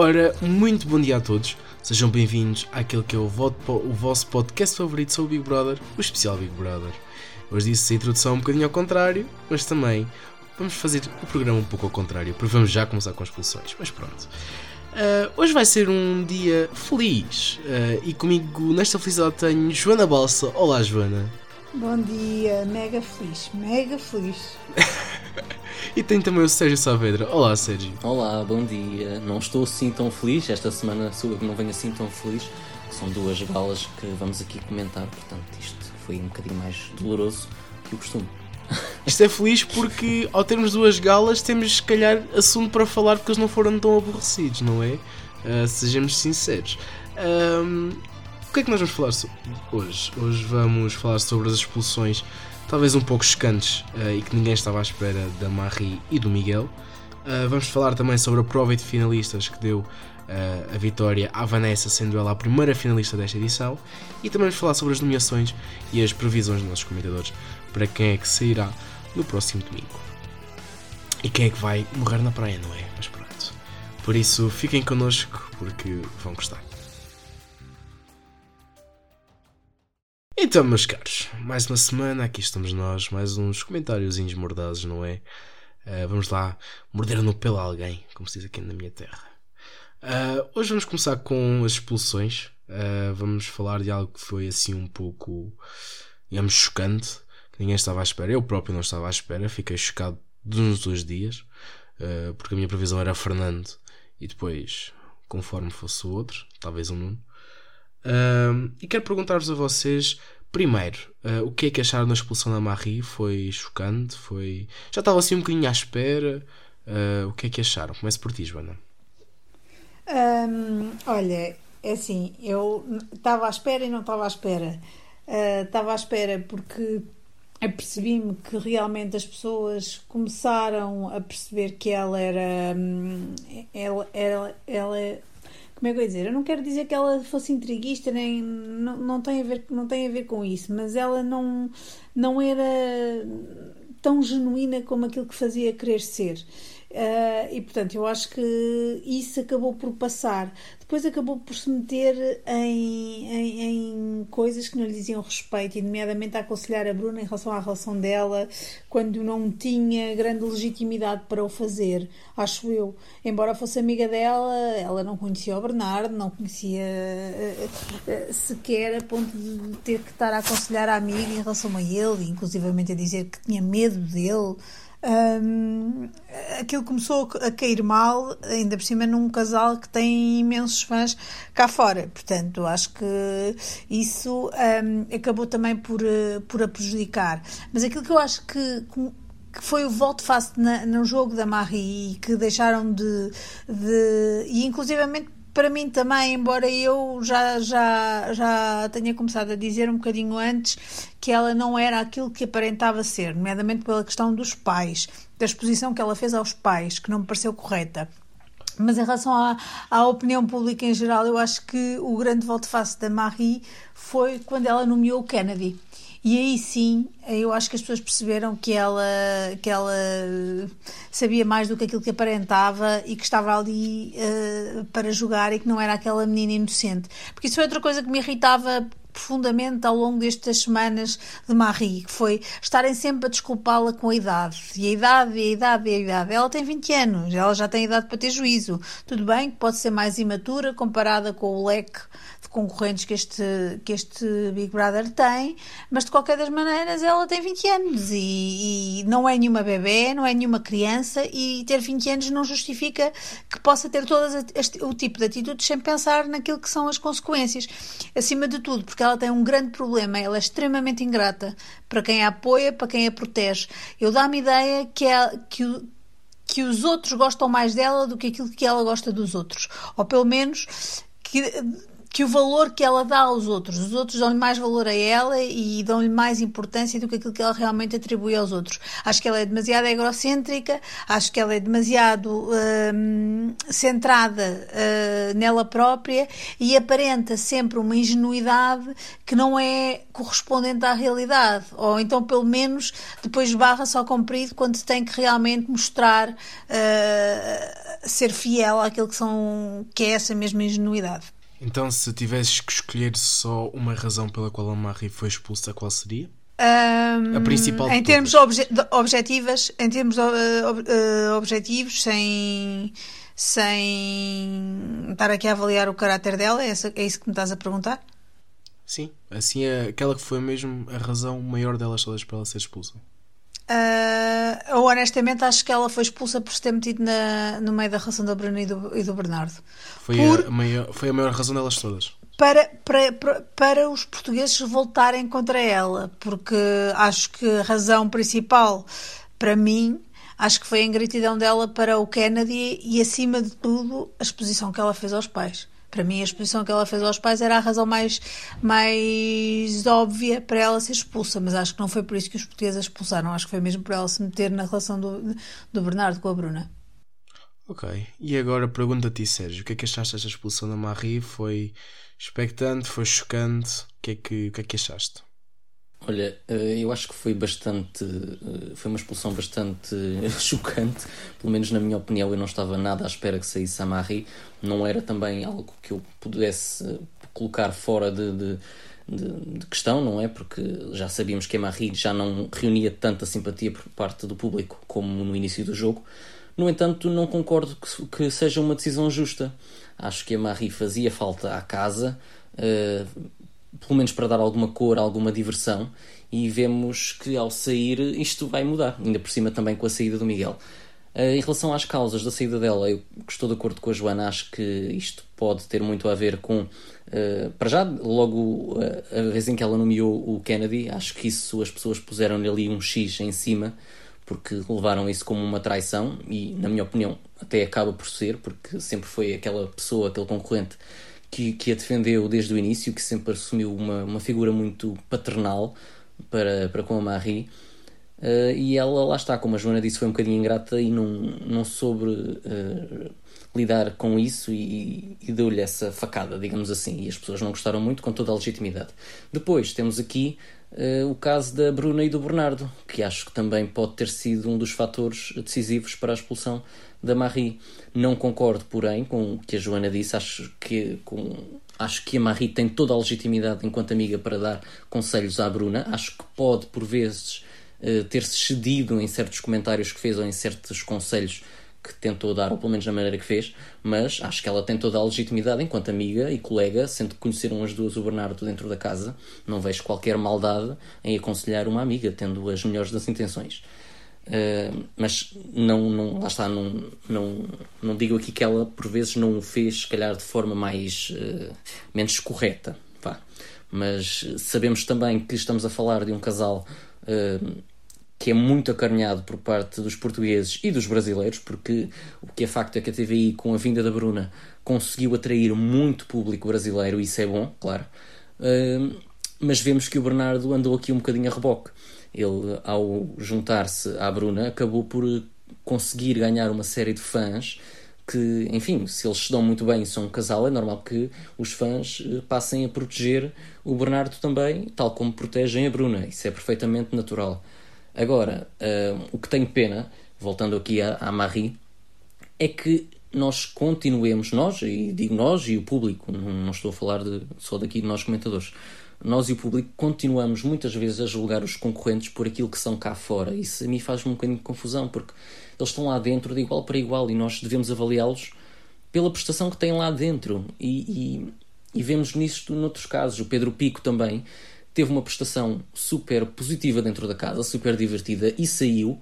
Ora, muito bom dia a todos. Sejam bem-vindos àquele que é o, o vosso podcast favorito sobre o Big Brother, o especial Big Brother. Hoje disse a introdução um bocadinho ao contrário, mas também vamos fazer o programa um pouco ao contrário, porque vamos já começar com as expulsões. Mas pronto. Uh, hoje vai ser um dia feliz uh, e comigo nesta felicidade tenho Joana Balsa. Olá, Joana. Bom dia, mega feliz, mega feliz. e tem também o Sérgio Saavedra. Olá, Sérgio. Olá, bom dia. Não estou assim tão feliz, esta semana não venho assim tão feliz. São duas galas que vamos aqui comentar, portanto, isto foi um bocadinho mais doloroso que o costume. Isto é feliz porque, ao termos duas galas, temos se calhar assunto para falar porque eles não foram tão aborrecidos, não é? Uh, sejamos sinceros. Um, o que é que nós vamos falar hoje? Hoje vamos falar sobre as expulsões, talvez um pouco chocantes uh, e que ninguém estava à espera da Marie e do Miguel. Uh, vamos falar também sobre a prova de finalistas que deu uh, a vitória à Vanessa, sendo ela a primeira finalista desta edição. E também vamos falar sobre as nomeações e as previsões dos nossos comentadores para quem é que sairá no próximo domingo. E quem é que vai morrer na praia, não é? Mas pronto. Por isso, fiquem connosco porque vão gostar. Então, meus caros, mais uma semana, aqui estamos nós, mais uns comentários mordazes, não é? Uh, vamos lá, morder no pelo a alguém, como se diz aqui na minha terra. Uh, hoje vamos começar com as expulsões. Uh, vamos falar de algo que foi assim um pouco, digamos, chocante, que ninguém estava à espera. Eu próprio não estava à espera, fiquei chocado de uns dois dias, porque a minha previsão era Fernando e depois, conforme fosse o outro, talvez o Nuno. Uh, e quero perguntar-vos a vocês, primeiro, uh, o que é que acharam da expulsão da Marie? Foi chocante? Foi... Já estava assim um bocadinho à espera? Uh, o que é que acharam? Começo por ti, Joana. Um, olha, é assim, eu estava à espera e não estava à espera. Ah, estava à espera porque apercebi-me que realmente as pessoas começaram a perceber que ela era hum, ela, ela, ela como é que eu ia dizer? Eu não quero dizer que ela fosse intriguista, nem não, não, tem a ver, não tem a ver com isso, mas ela não, não era tão genuína como aquilo que fazia querer ser. Uh, e portanto, eu acho que isso acabou por passar. Depois acabou por se meter em, em, em, coisas que não lhe diziam respeito, e nomeadamente a aconselhar a Bruna em relação à relação dela, quando não tinha grande legitimidade para o fazer, acho eu. Embora fosse amiga dela, ela não conhecia o Bernardo, não conhecia uh, uh, sequer a ponto de ter que estar a aconselhar a amiga em relação a ele, inclusivamente a dizer que tinha medo dele. Um, aquilo começou a cair mal, ainda por cima num casal que tem imensos fãs cá fora. Portanto, acho que isso um, acabou também por, eh, por a prejudicar. Mas aquilo que eu acho que que foi o voto face no jogo da Marie e que deixaram de, de e inclusivamente para mim também, embora eu já, já, já tenha começado a dizer um bocadinho antes que ela não era aquilo que aparentava ser, nomeadamente pela questão dos pais, da exposição que ela fez aos pais, que não me pareceu correta. Mas em relação à, à opinião pública em geral, eu acho que o grande voto face da Marie foi quando ela nomeou o Kennedy. E aí sim, eu acho que as pessoas perceberam que ela, que ela sabia mais do que aquilo que aparentava e que estava ali uh, para jogar e que não era aquela menina inocente. Porque isso foi outra coisa que me irritava profundamente ao longo destas semanas de Marie, que foi estarem sempre a desculpá-la com a idade. E a idade, e a idade, e a idade. Ela tem 20 anos, ela já tem idade para ter juízo. Tudo bem que pode ser mais imatura comparada com o leque de concorrentes que este, que este Big Brother tem, mas de qualquer das maneiras ela tem 20 anos e, e não é nenhuma bebê, não é nenhuma criança e ter 20 anos não justifica que possa ter todo o tipo de atitudes sem pensar naquilo que são as consequências. Acima de tudo, porque ela tem um grande problema, ela é extremamente ingrata para quem a apoia, para quem a protege. Eu dá-me ideia que, é, que que os outros gostam mais dela do que aquilo que ela gosta dos outros. Ou pelo menos que que o valor que ela dá aos outros. Os outros dão-lhe mais valor a ela e dão-lhe mais importância do que aquilo que ela realmente atribui aos outros. Acho que ela é demasiado egocêntrica, acho que ela é demasiado hum, centrada uh, nela própria e aparenta sempre uma ingenuidade que não é correspondente à realidade. Ou então, pelo menos, depois barra só comprido quando tem que realmente mostrar uh, ser fiel àquilo que, são, que é essa mesma ingenuidade. Então, se tivesses que escolher só uma razão pela qual a Marie foi expulsa, qual seria? Um, a principal em termos obje objetivas, em termos uh, uh, objetivos, sem, sem estar aqui a avaliar o caráter dela, é, essa, é isso que me estás a perguntar? Sim, assim é aquela que foi mesmo a razão maior delas todas para ela ser expulsa. Uh, eu honestamente acho que ela foi expulsa por se ter metido na, no meio da relação da Bruna e do, e do Bernardo. Foi, por, a maior, foi a maior razão delas todas. Para, para, para, para os portugueses voltarem contra ela, porque acho que a razão principal para mim acho que foi a ingratidão dela para o Kennedy e, acima de tudo, a exposição que ela fez aos pais. Para mim, a exposição que ela fez aos pais era a razão mais, mais óbvia para ela ser expulsa, mas acho que não foi por isso que os portugueses a expulsaram, acho que foi mesmo por ela se meter na relação do, do Bernardo com a Bruna. Ok, e agora pergunto a ti, Sérgio, o que é que achaste desta expulsão da Marie? Foi expectante, foi chocante? O que é que, o que, é que achaste? Olha, eh, eu acho que foi bastante. Eh, foi uma expulsão bastante chocante, pelo menos na minha opinião. Eu não estava nada à espera que saísse a Marie. Não era também algo que eu pudesse eh, colocar fora de, de, de, de questão, não é? Porque já sabíamos que a Marie já não reunia tanta simpatia por parte do público como no início do jogo. No entanto, não concordo que, que seja uma decisão justa. Acho que a Marie fazia falta à casa. Uh, pelo menos para dar alguma cor, alguma diversão, e vemos que ao sair isto vai mudar, ainda por cima também com a saída do Miguel. Uh, em relação às causas da saída dela, eu estou de acordo com a Joana, acho que isto pode ter muito a ver com. Uh, para já, logo uh, a vez em que ela nomeou o Kennedy, acho que isso as pessoas puseram-lhe ali um X em cima, porque levaram isso como uma traição, e na minha opinião até acaba por ser, porque sempre foi aquela pessoa, aquele concorrente que, que a defendeu desde o início, que sempre assumiu uma, uma figura muito paternal para, para com a Marie. Uh, e ela, lá está, como a Joana disse, foi um bocadinho ingrata e não, não soube uh, lidar com isso e, e deu-lhe essa facada, digamos assim. E as pessoas não gostaram muito, com toda a legitimidade. Depois temos aqui uh, o caso da Bruna e do Bernardo, que acho que também pode ter sido um dos fatores decisivos para a expulsão da Marie. Não concordo, porém, com o que a Joana disse. Acho que, com, acho que a Marie tem toda a legitimidade enquanto amiga para dar conselhos à Bruna. Acho que pode, por vezes, uh, ter-se cedido em certos comentários que fez ou em certos conselhos que tentou dar, ou pelo menos da maneira que fez, mas acho que ela tem toda a legitimidade enquanto amiga e colega, sendo que conheceram as duas o Bernardo dentro da casa, não vejo qualquer maldade em aconselhar uma amiga, tendo as melhores das intenções. Uh, mas não, não, lá está, não, não, não digo aqui que ela por vezes não o fez, se calhar de forma mais uh, menos correta, vá. mas sabemos também que estamos a falar de um casal uh, que é muito acarinhado por parte dos portugueses e dos brasileiros, porque o que é facto é que a TVI, com a vinda da Bruna, conseguiu atrair muito público brasileiro, e isso é bom, claro. mas vemos que o Bernardo andou aqui um bocadinho a reboque ele, ao juntar-se à Bruna, acabou por conseguir ganhar uma série de fãs que, enfim, se eles se dão muito bem e são um casal, é normal que os fãs eh, passem a proteger o Bernardo também, tal como protegem a Bruna. Isso é perfeitamente natural. Agora, uh, o que tenho pena, voltando aqui à, à Marie, é que nós continuemos, nós, e digo nós e o público, não, não estou a falar de, só daqui de nós comentadores, nós e o público continuamos muitas vezes a julgar os concorrentes por aquilo que são cá fora. Isso a mim faz-me um bocadinho de confusão, porque eles estão lá dentro de igual para igual e nós devemos avaliá-los pela prestação que têm lá dentro. E, e, e vemos nisto noutros casos. O Pedro Pico também teve uma prestação super positiva dentro da casa, super divertida e saiu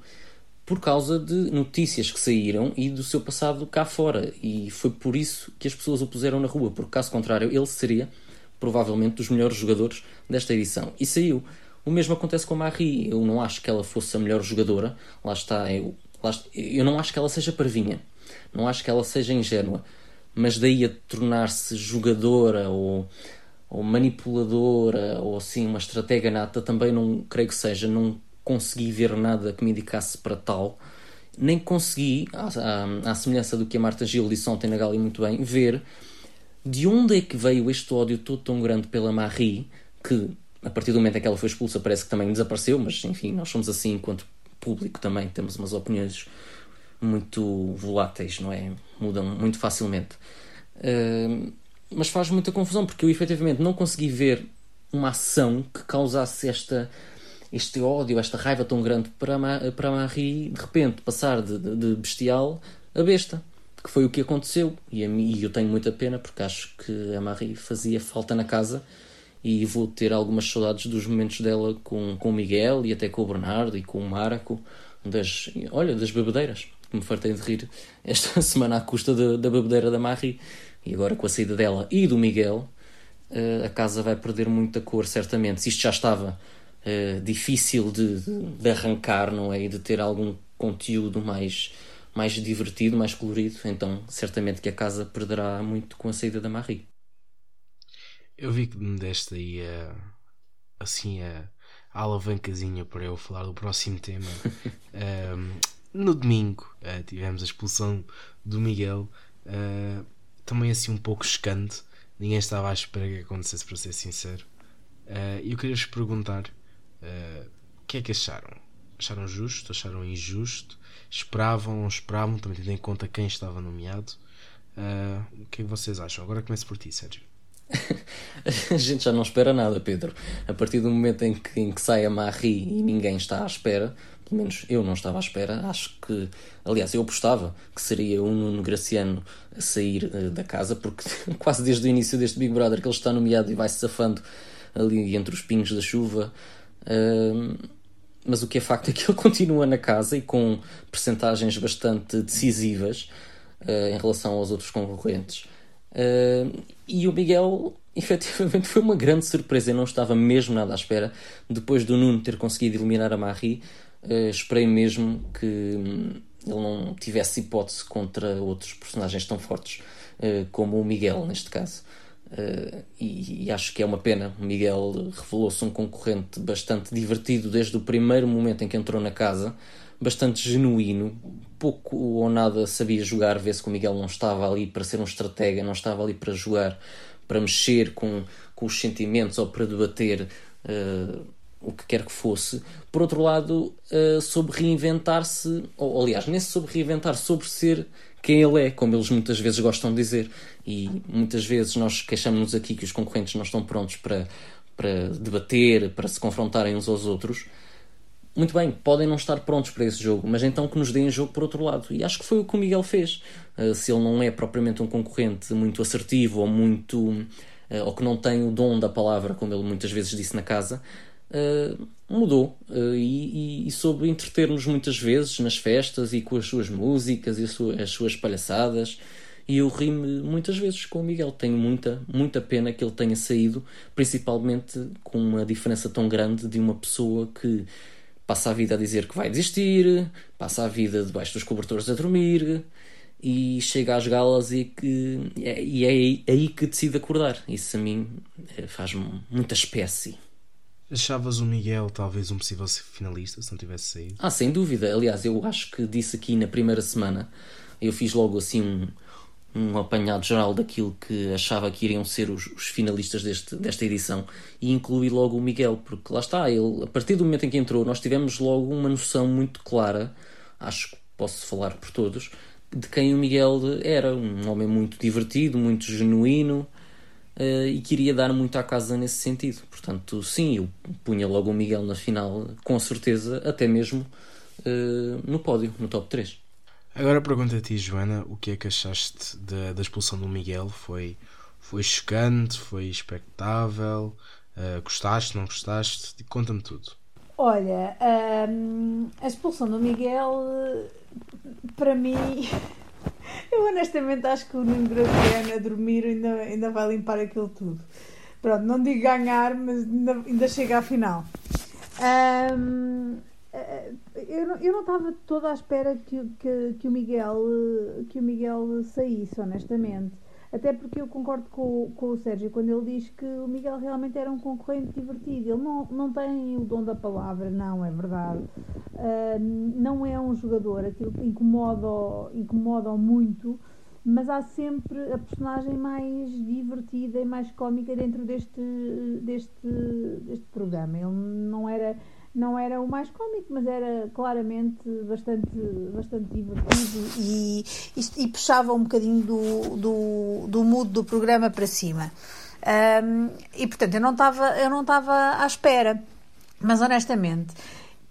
por causa de notícias que saíram e do seu passado cá fora. E foi por isso que as pessoas o puseram na rua, porque caso contrário ele seria provavelmente dos melhores jogadores desta edição. E saiu. O mesmo acontece com a Marie. Eu não acho que ela fosse a melhor jogadora. Lá está, eu, lá está, eu não acho que ela seja parvinha. Não acho que ela seja ingênua. mas daí a tornar-se jogadora ou, ou manipuladora ou assim uma estratega nata também não creio que seja, não consegui ver nada que me indicasse para tal nem consegui, à, à, à, semelhança do que a Marta Gil disse ontem na Gali muito bem, ver de onde é que veio este ódio todo tão grande pela Marie, que a partir do momento em que ela foi expulsa parece que também desapareceu, mas enfim, nós somos assim enquanto público também, temos umas opiniões muito voláteis, não é? Mudam muito facilmente. Uh, mas faz muita confusão, porque eu efetivamente não consegui ver uma ação que causasse esta este ódio, esta raiva tão grande para, para Marie, de repente passar de, de, bestial a besta, que foi o que aconteceu. E, a e eu tenho muita pena porque acho que a Marie fazia falta na casa e vou ter algumas saudades dos momentos dela com, com o Miguel e até com o Bernardo e com o Marco, das, olha, das bebedeiras. Me fartei de rir esta semana à custa da bebedeira da Marie e agora com a saída dela e do Miguel. Eh, a casa vai perder muita cor, certamente. Se isto já estava uh, difícil de, de, arrancar, não é? E de ter algum conteúdo mais, mais divertido, mais colorido. Então, certamente que a casa perderá muito com a saída da Marie. Eu vi que me deste aí uh, assim a, a alavancazinha para eu falar do próximo tema. uh, no domingo uh, tivemos a expulsão do Miguel, também assim um pouco chocante. Ninguém estava à espera que acontecesse, para ser sincero. E eu queria vos perguntar eh, o que é que acharam? Acharam justo? Acharam injusto? Esperavam? Não esperavam? Também tendo em conta quem estava nomeado. Uh, o que é que vocês acham? Agora começo por ti, Sérgio. a gente já não espera nada, Pedro. A partir do momento em que, em que sai a Marie e ninguém está à espera, pelo menos eu não estava à espera, acho que, aliás, eu apostava que seria o Nuno Graciano a sair uh, da casa, porque quase desde o início deste Big Brother que ele está nomeado e vai se safando ali entre os pingos da chuva, mas o que é facto é que ele continua na casa e com percentagens bastante decisivas uh, em relação aos outros concorrentes. Uh, e o Miguel, efetivamente, foi uma grande surpresa. Eu não estava mesmo nada à espera. Depois do Nuno ter conseguido eliminar a Marie, uh, esperei mesmo que um, ele não tivesse hipótese contra outros personagens tão fortes uh, como o Miguel, neste caso. Uh, e, e, acho que é uma pena. O Miguel revelou-se um concorrente bastante divertido desde o primeiro momento em que entrou na casa, bastante genuíno, pouco ou nada sabia jogar. Vê-se que o Miguel não estava ali para ser um estratega, não estava ali para jogar, para mexer com, com os sentimentos ou para debater uh, o que quer que fosse. Por outro lado, uh, soube reinventar-se, ou aliás, nem soube reinventar, sobre ser quem ele é, como eles muitas vezes gostam de dizer. E muitas vezes nós queixamos-nos aqui que os concorrentes não estão prontos para, para debater, para se confrontarem uns aos outros. Muito bem, podem não estar prontos para esse jogo, mas então que nos deem jogo por outro lado. E acho que foi o que o Miguel fez. Uh, se ele não é propriamente um concorrente muito assertivo ou muito. Uh, ou que não tem o dom da palavra, como ele muitas vezes disse na casa, uh, mudou uh, e, e, e, soube entreter-nos muitas vezes nas festas e com as suas músicas e as suas, as suas palhaçadas. E eu ri-me muitas vezes com o Miguel. Tenho muita, muita pena que ele tenha saído, principalmente com uma diferença tão grande de uma pessoa que passa a vida a dizer que vai desistir, passa a vida debaixo dos cobertores a dormir e chega às galas e, que, e é, é aí que decide acordar. Isso a mim eh, faz-me muita espécie. Achavas o Miguel talvez um possível finalista se não tivesse saído? Ah, sem dúvida. Aliás, eu acho que disse aqui na primeira semana, eu fiz logo assim um, um apanhado geral daquilo que achava que iriam ser os, os, finalistas deste, desta edição e incluí logo o Miguel, porque lá está, ele, a partir do momento em que entrou, nós tivemos logo uma noção muito clara, acho que posso falar por todos, de quem o Miguel era. Um homem muito divertido, muito genuíno uh, e queria dar muito à casa nesse sentido. Portanto, sim, eu punha logo o Miguel na final, com certeza, até mesmo uh, no pódio, no top 3. Agora pergunto a ti, Joana, o que é que achaste da, da expulsão do Miguel? Foi, foi chocante? Foi expectável? Uh, gostaste? Não gostaste? Conta-me tudo. Olha, um, a expulsão do Miguel, para mim, Eu honestamente acho que o Nuno Graciano a dormir ainda, ainda vai limpar aquilo tudo. Pronto, não digo ganhar, mas ainda, ainda chega à final. Um, eu não, eu não estava toda à espera que, que, que, o Miguel, que o Miguel saísse, honestamente. Até porque eu concordo com, com o Sérgio quando ele diz que o Miguel realmente era um concorrente divertido. Ele não, não tem o dom da palavra, não, é verdade. Uh, não é um jogador, aquilo incomoda, incomoda muito, mas há sempre a personagem mais divertida e mais cómica dentro deste, deste, deste programa. Ele não era não era o mais cómico, mas era claramente bastante, bastante divertido e, e, e puxava um bocadinho do, do, do mood do programa para cima. Um, e portanto eu não estava eu não estava à espera, mas honestamente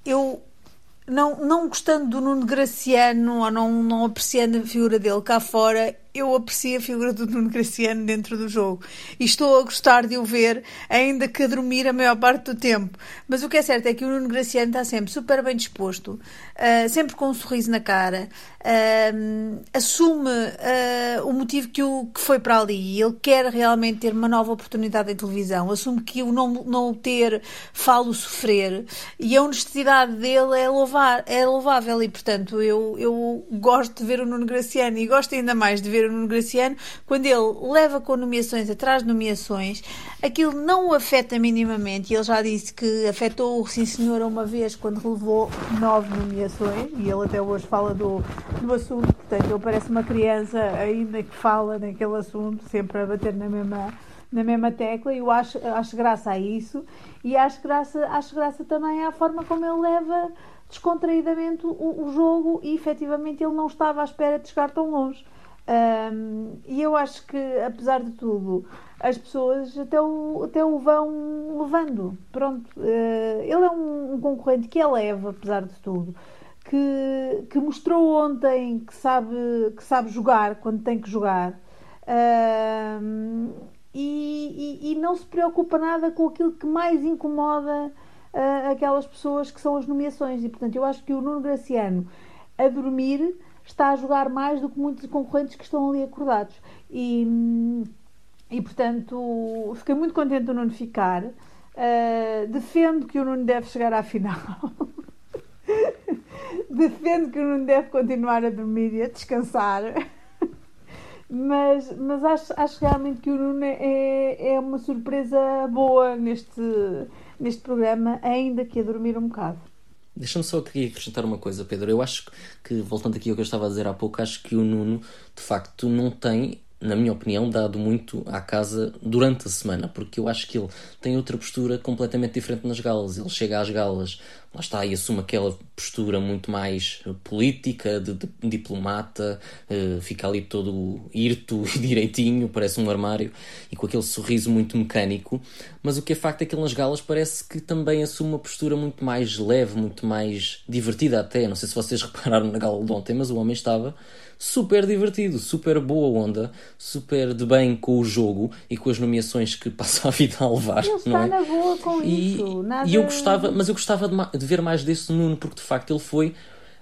eu não, não gostando do Nuno Graciano ou não, não apreciando a figura dele cá fora, eu aprecio a figura do Nuno Graciano dentro do jogo e estou a gostar de o ver, ainda que a dormir a maior parte do tempo. Mas o que é certo é que o Nuno Graciano está sempre super bem disposto, uh, sempre com um sorriso na cara, uh, assume uh, o motivo que, o, que foi para ali. Ele quer realmente ter uma nova oportunidade em televisão, assume que o não, não o ter falo sofrer e a honestidade dele é, louvar, é louvável e, portanto, eu, eu gosto de ver o Nuno Graciano e gosto ainda mais de ver o Nuno Graciano, quando ele leva com nomeações atrás de nomeações, aquilo não o afeta minimamente. Ele já disse que afetou o Sim Senhor uma vez quando levou nove nomeações, e ele até hoje fala do, do assunto, portanto, ele parece uma criança ainda que fala naquele assunto, sempre a bater na mesma na mesma tecla. E eu acho, acho graça a isso. E acho graça, acho graça também à forma como ele leva descontraídamente o, o jogo. E efetivamente ele não estava à espera de chegar tão longe. Um, e eu acho que, apesar de tudo, as pessoas até o, até o vão levando. Pronto, uh, ele é um, um, concorrente que é leve, apesar de tudo, que, que mostrou ontem que sabe, que sabe jogar quando tem que jogar. Uh, e, e, e, não se preocupa nada com aquilo que mais incomoda uh, aquelas pessoas que são as nomeações. E portanto, eu acho que o Nuno Graciano a dormir está a jogar mais do que muitos concorrentes que estão ali acordados. E, e portanto, fiquei muito contente do Nuno ficar. Uh, defendo que o Nuno deve chegar à final. defendo que o Nuno deve continuar a dormir e a descansar. mas, mas acho, acho realmente que o Nuno é, é uma surpresa boa neste, neste programa, ainda que a dormir um bocado. Deixa-me só aqui acrescentar uma coisa, Pedro. Eu acho que, voltando aqui ao que eu estava a dizer há pouco, acho que o Nuno, de facto, não tem na minha opinião, dado muito à casa durante a semana, porque eu acho que ele tem outra postura completamente diferente nas galas. Ele chega às galas, lá está, e assume aquela postura muito mais política, de, de diplomata, uh, fica ali todo hirto e direitinho, parece um armário, e com aquele sorriso muito mecânico. Mas o que é facto é que ele nas galas parece que também assume uma postura muito mais leve, muito mais divertida até. Não sei se vocês repararam na gala de ontem, mas o homem estava super divertido, super boa onda, super de bem com o jogo e com as nomeações que passa a vida a levar. Ele está é? na boa com e, isso. Nada... E eu gostava, mas eu gostava de, de ver mais desse Nuno, porque de facto ele foi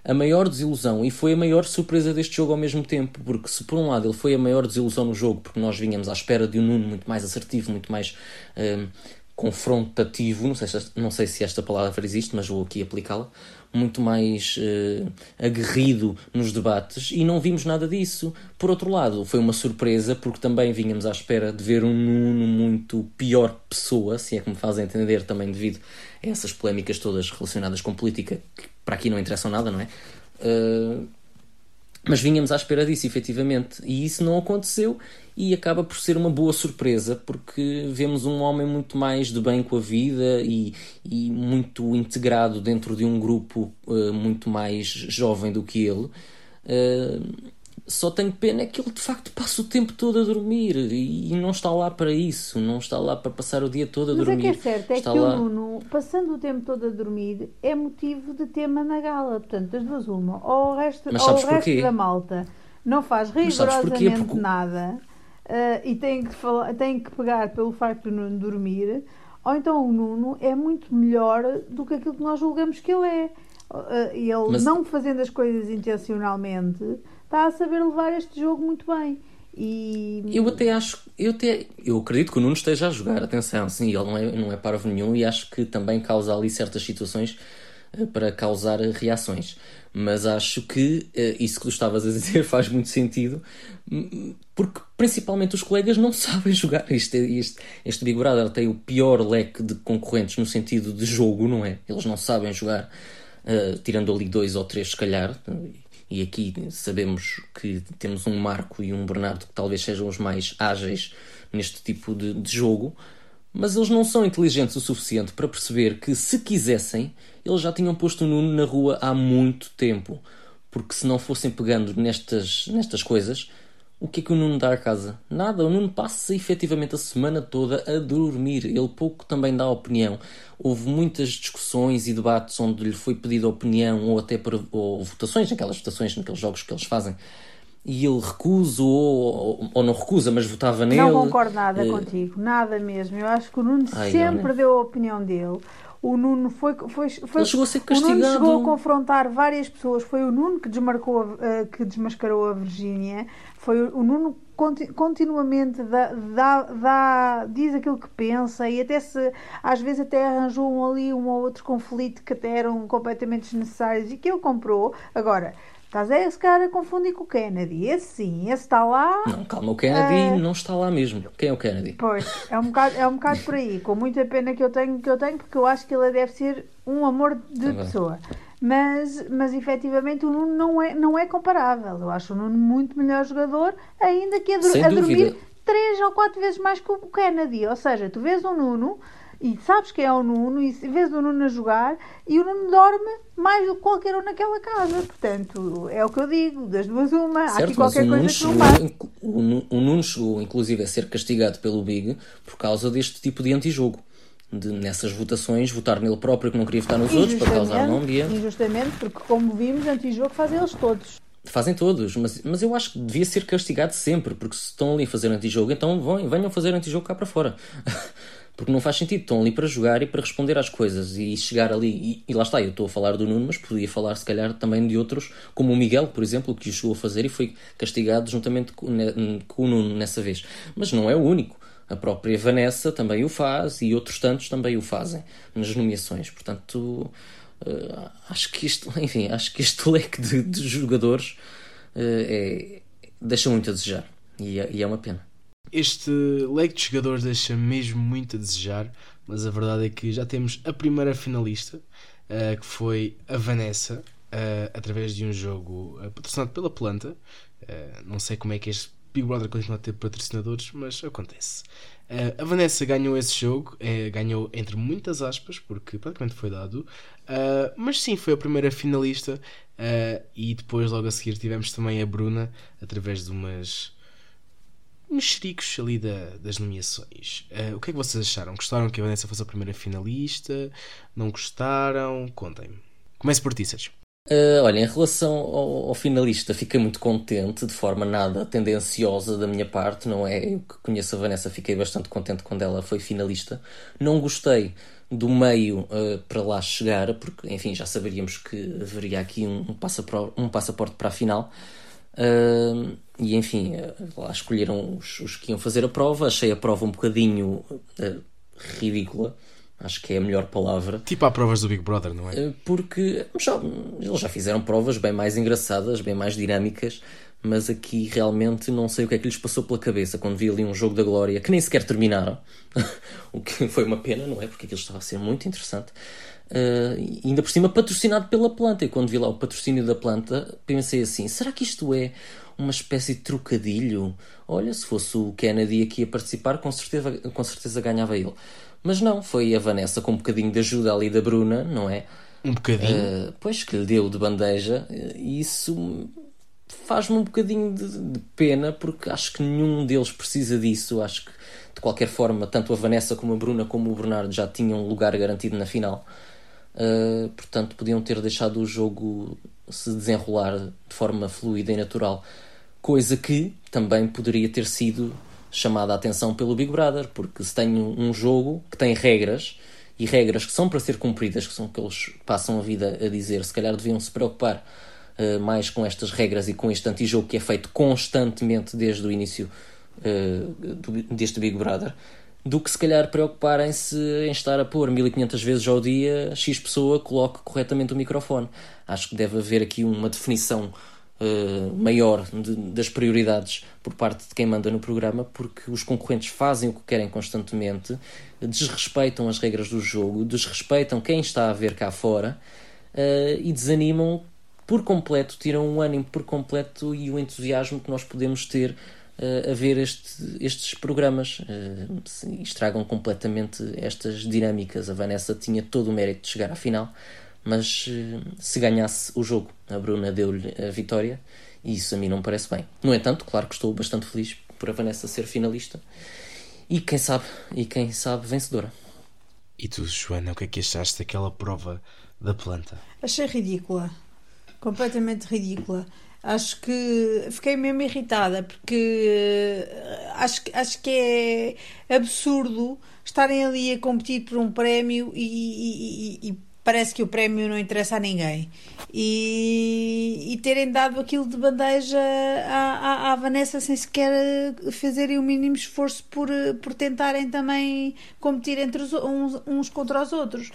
a maior desilusão e foi a maior surpresa deste jogo ao mesmo tempo, porque se por um lado ele foi a maior desilusão no jogo, porque nós vinhamos à espera de um Nuno muito mais assertivo, muito mais hum, confrontativo, não sei, se, não sei se esta palavra existe, mas vou aqui aplicá-la, muito mais uh, aguerrido nos debates e não vimos nada disso. Por outro lado, foi uma surpresa porque também vínhamos à espera de ver um Nuno muito pior pessoa, se é que me fazem entender, também devido a essas polémicas todas relacionadas com política, que para aqui não interessam nada, não é? Uh, mas vínhamos à espera disso, efetivamente, e isso não aconteceu e acaba por ser uma boa surpresa porque vemos um homem muito mais de bem com a vida e, e muito integrado dentro de um grupo uh, muito mais jovem do que ele. Uh, só tenho pena é que ele de facto passa o tempo todo a dormir e não está lá para isso, não está lá para passar o dia todo a Mas dormir. Mas é que é certo, é está que lá... o Nuno, passando o tempo todo a dormir, é motivo de tema na gala. Portanto, das duas uma. Ou o resto, ou o resto da malta não faz rigorosamente Porque... nada uh, e tem que, falar, tem que pegar pelo facto de Nuno dormir, ou então o Nuno é muito melhor do que aquilo que nós julgamos que ele é. Uh, ele Mas... não fazendo as coisas intencionalmente está a saber levar este jogo muito bem. E... Eu até acho, eu até, eu acredito que o Nuno esteja a jogar, atenção, sim, ele não é, não é parvo nenhum e acho que também causa ali certas situações para causar reações. Mas acho que isso que tu estavas a dizer faz muito sentido, porque principalmente os colegas não sabem jogar. Este, este, este Big Brother tem o pior leque de concorrentes no sentido de jogo, não é? Eles não sabem jogar, uh, tirando ali dois ou três, se calhar. E aqui sabemos que temos um Marco e um Bernardo que talvez sejam os mais ágeis neste tipo de, de jogo mas eles não são inteligentes o suficiente para perceber que, se quisessem, eles já tinham posto o Nuno na rua há muito tempo. Porque se não fossem pegando nestas, nestas coisas, o que é que o Nuno dá a casa? Nada, o Nuno passa efetivamente a semana toda a dormir. Ele pouco também dá opinião. Houve muitas discussões e debates onde lhe foi pedida opinião ou até para, ou votações, aquelas votações, naqueles jogos que eles fazem e ele recusa ou, ou, não recusa, mas votava nele. Não concordo nada uh... contigo, nada mesmo. Eu acho que o Nuno Ai, sempre deu a opinião dele. O Nuno foi, foi, foi ele chegou a ser castigado. O Nuno chegou a confrontar várias pessoas. Foi o Nuno que desmarcou, uh, que desmascarou a Virgínia. Foi o, o Nuno continuamente dá, dá, dá, diz aquilo que pensa e até se às vezes até arranjou um ali um ou outro conflito que até eram completamente desnecessários e que ele comprou. Agora, Estás a esse cara a confundir com o Kennedy. Esse sim, esse está lá. Não, calma, o Kennedy uh... não está lá mesmo. Quem é o Kennedy? Pois, é um bocado, é um bocado por aí. Com muita pena que eu tenho, que eu tenho, porque eu acho que ele deve ser um amor de Também. pessoa. Mas, mas efetivamente o Nuno não é, não é comparável. Eu acho o Nuno muito melhor jogador, ainda que a, a dormir três ou quatro vezes mais que o Kennedy. Ou seja, tu vês o Nuno e sabes que é o Nuno e vês o Nuno a jogar e o Nuno dorme mais do que qualquer um naquela casa. Portanto, é o que eu digo, das duas uma. Certo, Há aqui qualquer coisa que não. O, o Nuno chegou, inclusive, a ser castigado pelo Big por causa deste tipo de antijogo. De, nessas votações, votar nele próprio que não queria votar nos outros para causar um ambiente. Injustamente, porque como vimos, antijogo fazem eles todos. Fazem todos, mas, mas eu acho que devia ser castigado sempre, porque se estão ali a fazer antijogo, então vão, venham fazer antijogo cá para fora. Porque não faz sentido, estão ali para jogar e para responder às coisas e chegar ali. E, e lá está, eu estou a falar do Nuno, mas podia falar se calhar também de outros, como o Miguel, por exemplo, que o chegou a fazer e foi castigado juntamente com, com o Nuno nessa vez. Mas não é o único. A própria Vanessa também o faz e outros tantos também o fazem nas nomeações. Portanto, uh, acho que isto, enfim, acho que este leque de, de jogadores uh, é, deixa muito a desejar e é, e é uma pena. Este leque de jogadores deixa mesmo muito a desejar, mas a verdade é que já temos a primeira finalista, uh, que foi a Vanessa, uh, através de um jogo uh, patrocinado pela Planta. não sei como é que este Big Brother continua a ter patrocinadores, mas acontece. a Vanessa ganhou esse jogo, ganhou entre muitas aspas, porque praticamente foi dado, mas sim, foi a primeira finalista. e depois, logo a seguir, tivemos também a Bruna, através de umas mexericos ali da, das nomeações. Uh, o que é que vocês acharam? Gostaram que a Vanessa fosse a primeira finalista? Não gostaram? Contem-me. Comece por ti, Sérgio. Uh, olha, em relação ao, ao, finalista, fiquei muito contente, de forma nada tendenciosa da minha parte, não é? Eu que conheço a Vanessa, fiquei bastante contente quando ela foi finalista. Não gostei do meio uh, para lá chegar, porque, enfim, já saberíamos que haveria aqui um, um, um passaporte para a final. Uh, e enfim, lá escolheram os, os, que iam fazer a prova. Achei a prova um bocadinho uh, ridícula. Acho que é a melhor palavra. Tipo há provas do Big Brother, não é? Uh, porque já, eles já fizeram provas bem mais engraçadas, bem mais dinâmicas. Mas aqui realmente não sei o que é que lhes passou pela cabeça quando vi ali um jogo da Glória que nem sequer terminaram. o que foi uma pena, não é? Porque aquilo estava a ser muito interessante. Uh, ainda por cima patrocinado pela planta. E quando vi lá o patrocínio da planta, pensei assim: será que isto é uma espécie de trocadilho? Olha, se fosse o Kennedy aqui a participar, com certeza, com certeza ganhava ele. Mas não, foi a Vanessa com um bocadinho de ajuda ali da Bruna, não é? Um bocadinho? Uh, pois, que lhe deu de bandeja. E isso faz-me um bocadinho de, de, pena, porque acho que nenhum deles precisa disso. Acho que, de qualquer forma, tanto a Vanessa como a Bruna como o Bernardo já tinham lugar garantido na final. Uh, portanto, podiam ter deixado o jogo se desenrolar de forma fluida e natural. Coisa que também poderia ter sido chamada a atenção pelo Big Brother, porque se tem um jogo que tem regras e regras que são para ser cumpridas, que são que eles passam a vida a dizer, se calhar deviam se preocupar uh, mais com estas regras e com este antijogo que é feito constantemente desde o início uh, do, deste Big Brother do que se calhar preocuparem-se em estar a pôr 1500 vezes ao dia X pessoa coloque corretamente o microfone. Acho que deve haver aqui uma definição uh, maior de, das prioridades por parte de quem manda no programa, porque os concorrentes fazem o que querem constantemente, desrespeitam as regras do jogo, desrespeitam quem está a ver cá fora uh, e desanimam por completo, tiram o ânimo por completo e o entusiasmo que nós podemos ter uh, a ver este, estes programas. Uh, estragam completamente estas dinâmicas. A Vanessa tinha todo o mérito de chegar à final, mas uh, se ganhasse o jogo, a Bruna deu-lhe a vitória e isso a mim não me parece bem. No entanto, claro que estou bastante feliz por a Vanessa ser finalista e quem sabe, e quem sabe vencedora. E tu, Joana, o que é que achaste daquela prova da planta? Achei ridícula. Completamente ridícula. Acho que fiquei mesmo irritada porque acho, acho que é absurdo estarem ali a competir por um prémio e, e, e parece que o prémio não interessa a ninguém. E, e terem dado aquilo de bandeja à, à, à, Vanessa sem sequer fazerem o mínimo esforço por, por tentarem também competir entre os, uns, uns contra os outros.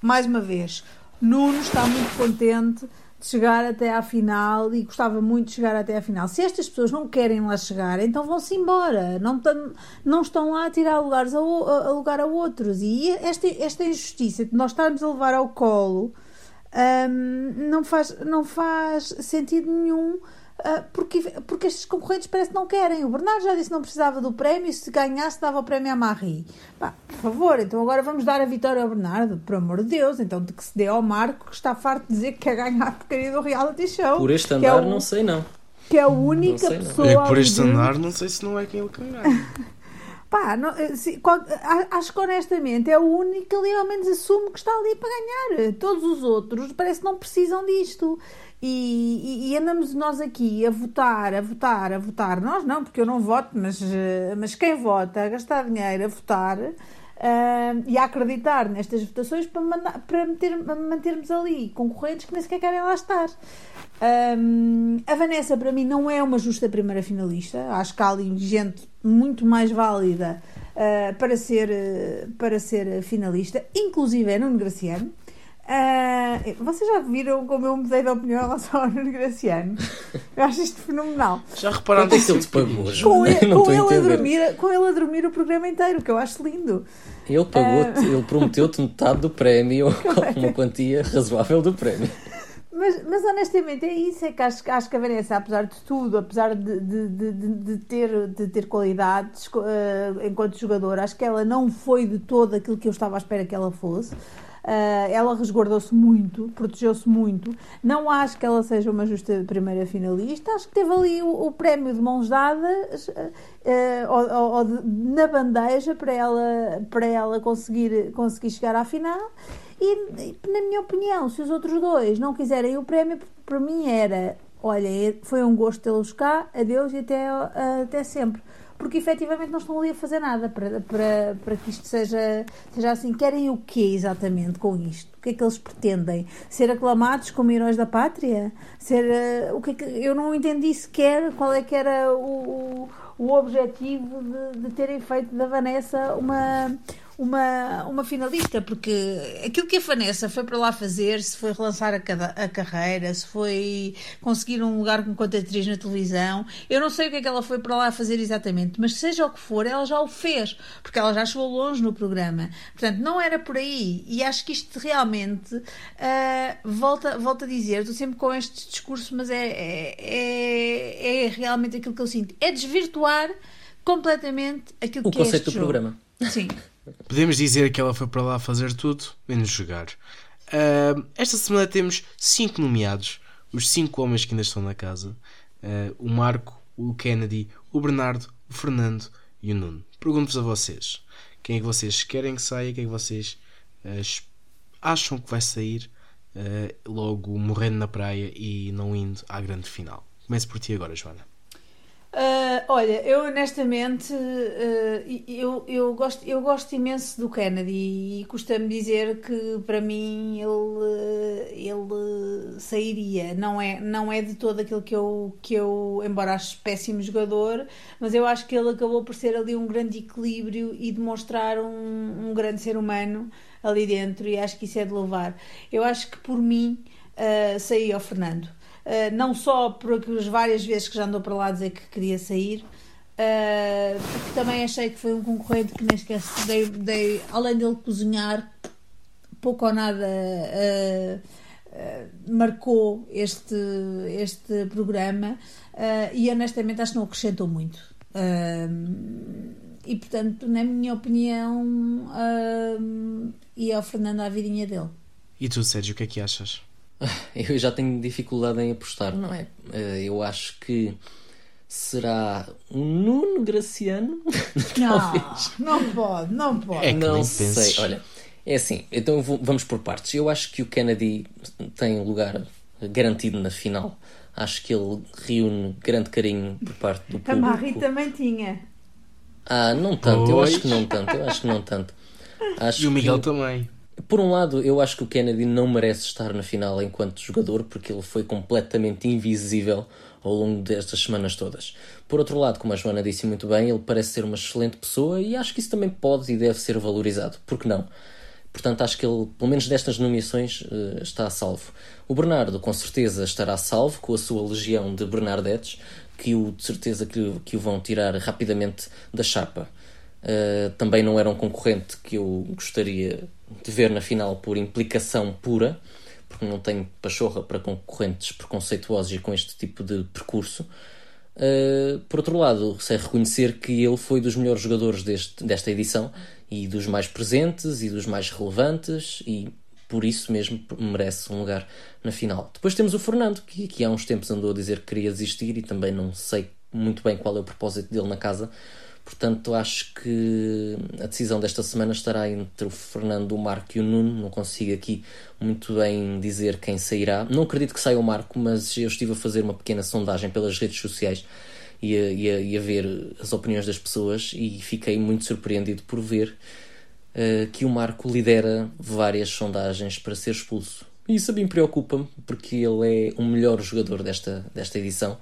Mais uma vez, Nuno está muito contente de chegar até à final e gostava muito de chegar até à final. Se estas pessoas não querem lá chegar, então vão-se embora. Não, não estão lá a tirar lugares a, a, lugar a outros. E esta, esta injustiça de nós estarmos a levar ao colo um, não, faz, não faz sentido nenhum porque, porque estes concorrentes parece que não querem. O Bernardo já disse que não precisava do prémio, se ganhasse dava o prémio à Marie. Pá, por favor, então agora vamos dar a vitória ao Bernardo, por amor de Deus, então de que se dê ao Marco que está farto de dizer que quer ganhar a porcaria do reality show. Por este andar, é o, não sei não. Que é a única sei, pessoa. É por este andar, não sei se não é quem ele quer ganhar. Pá, não, eh, se, qual, acho que honestamente é o único que ali ao menos assume que está ali para ganhar. Todos os outros parece que não precisam disto. E, e, andamos nós aqui a votar, a votar, a votar. Nós não, porque eu não voto, mas, eh, mas quem vota, a gastar dinheiro, a votar uh, e a acreditar nestas votações para, mandar, para meter, mantermos ali concorrentes que nem sequer querem lá estar. Um, a Vanessa, para mim, não é uma justa primeira finalista. Acho que há ali gente muito mais válida uh, para, ser, para ser finalista, inclusive é Nuno Graciano. Uh, vocês já viram como eu mudei de opinião em relação ao Nuno Graciano? Eu acho isto fenomenal. Já repararam que ele te pagou, com, ele, com, ele a dormir, com ele a dormir o programa inteiro, que eu acho lindo. Ele pagou-te, uh... ele prometeu-te metade do prémio, uma quantia razoável do prémio. Mas, mas honestamente é isso, é que acho, acho que a Vanessa, apesar de tudo, apesar de, de, de, de ter, de ter qualidades uh, enquanto jogadora, acho que ela não foi de todo aquilo que eu estava à espera que ela fosse. Uh, ela resguardou-se muito, protegeu-se muito. Não acho que ela seja uma justa primeira finalista. Acho que teve ali o, o prémio de mãos dadas uh, ou, ou de, na bandeja para ela, para ela conseguir, conseguir chegar à final. E, na minha opinião, se os outros dois não quiserem o prémio, para mim era: olha, foi um gosto tê-los cá, adeus e até, até sempre porque efetivamente não estão ali a fazer nada para, para, para que isto seja, seja assim. Querem o quê exatamente com isto? O que é que eles pretendem? Ser aclamados como heróis da pátria? Ser, uh, o que, é que eu não entendi sequer qual é que era o, o objetivo de, de terem feito da Vanessa uma uma, uma finalista, porque aquilo que a Vanessa foi para lá fazer, se foi relançar a, a carreira, se foi conseguir um lugar enquanto atriz na televisão, eu não sei o que é que ela foi para lá fazer exatamente, mas seja o que for, ela já o fez, porque ela já chegou longe no programa. Portanto, não era por aí. E acho que isto realmente uh, volta, volta a dizer, estou sempre com este discurso, mas é, é, é, é realmente aquilo que eu sinto. É desvirtuar completamente aquilo o que é conceito do jogo. programa. Sim. Podemos dizer que ela foi para lá fazer tudo, menos jogar. Uh, esta semana temos cinco nomeados, os cinco homens que ainda estão na casa: uh, o Marco, o Kennedy, o Bernardo, o Fernando e o Nuno. Pergunto-vos a vocês: quem é que vocês querem que saia? Quem é que vocês uh, acham que vai sair logo morrendo na praia e não indo à grande final? Comece por ti agora, Joana. Uh, olha, eu honestamente uh, eu, eu, gosto, eu gosto imenso do Kennedy e custa-me dizer que para mim ele, ele sairia. Não é, não é de todo aquilo que eu, que eu, embora ache péssimo jogador, mas eu acho que ele acabou por ser ali um grande equilíbrio e demonstrar um, um grande ser humano ali dentro e acho que isso é de louvar. Eu acho que por mim uh, saía o Fernando. Uh, não só por as várias vezes que já andou para lá dizer que queria sair, uh, porque também achei que foi um concorrente que nem esquece, dei, dei, além dele cozinhar, pouco ou nada uh, marcou este, este programa e honestamente acho que não acrescentou muito. e portanto, na minha opinião, ia ao Fernando à vidinha dele. E tu, Sérgio, o que é que achas? Eu já tenho dificuldade em apostar, não é? Eh, eu acho que será um Nuno Graciano. Talvez. Não, não pode, não pode. É não sei, penses. olha. É assim, então vou, vamos por partes. Eu acho que o Kennedy tem lugar garantido na final. Acho que ele reúne grande carinho por parte do público. A Marie também tinha. Ah, não tanto, pois. eu acho que não tanto, eu acho que não tanto. Acho e o Miguel que... também. Por um lado, eu acho que o Kennedy não merece estar na final enquanto jogador, porque ele foi completamente invisível ao longo destas semanas todas. Por outro lado, como a Joana disse muito bem, ele parece ser uma excelente pessoa e acho que isso também pode e deve ser valorizado. Por que não? Portanto, acho que ele, pelo menos destas nomeações, eh, está a salvo. O Bernardo, com certeza, estará salvo com a sua legião de Bernardetes, que o, de certeza que, que o vão tirar rapidamente da chapa. Uh, também não era um concorrente que eu gostaria de ver na final por implicação pura, porque não tenho pachorra para concorrentes preconceituosos e com este tipo de percurso. Uh, por outro lado, sei reconhecer que ele foi dos melhores jogadores deste, desta edição e dos mais presentes e dos mais relevantes e por isso mesmo merece um lugar na final. Depois temos o Fernando, que aqui há uns tempos andou a dizer que queria desistir e também não sei muito bem qual é o propósito dele na casa, Portanto, acho que a decisão desta semana estará entre o Fernando, o Marco e o Nuno. Não consigo aqui muito bem dizer quem sairá. Não acredito que saia o Marco, mas eu estive a fazer uma pequena sondagem pelas redes sociais e a, e a, e a ver as opiniões das pessoas e fiquei muito surpreendido por ver uh, que o Marco lidera várias sondagens para ser expulso. E isso a mim preocupa-me, porque ele é o melhor jogador desta, desta edição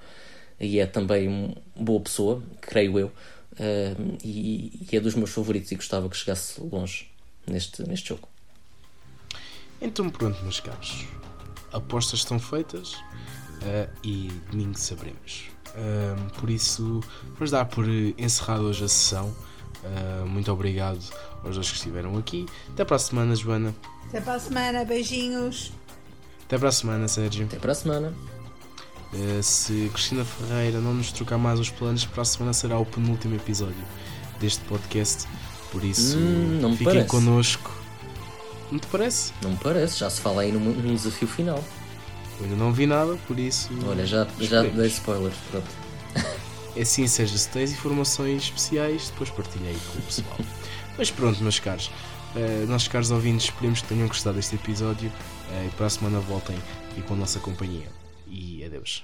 e é também uma boa pessoa, creio eu uh, e, e, é dos meus favoritos e gostava que chegasse longe neste, neste jogo. Então pronto, meus caros. Apostas estão feitas uh, e domingo saberemos. Uh, por isso, vamos dar por encerrado hoje a sessão. Uh, muito obrigado aos dois que estiveram aqui. Até para a semana, Joana. Até para a semana, beijinhos. Até para a semana, Sérgio. Até para a semana. Uh, se Cristina Ferreira não nos trocar mais os planos, para a semana será o penúltimo episódio deste podcast. Por isso, hum, fiquem parece. connosco. Não te parece? Não me parece, já se fala aí num, num desafio final. Eu ainda não vi nada, por isso. Olha, já, já dei spoilers, pronto. É assim, seja se tens informações especiais, depois partilha aí com o pessoal. Mas pronto, meus caros, uh, nossos caros ouvintes, esperemos que tenham gostado deste episódio uh, e para a semana voltem e com a nossa companhia e adeus.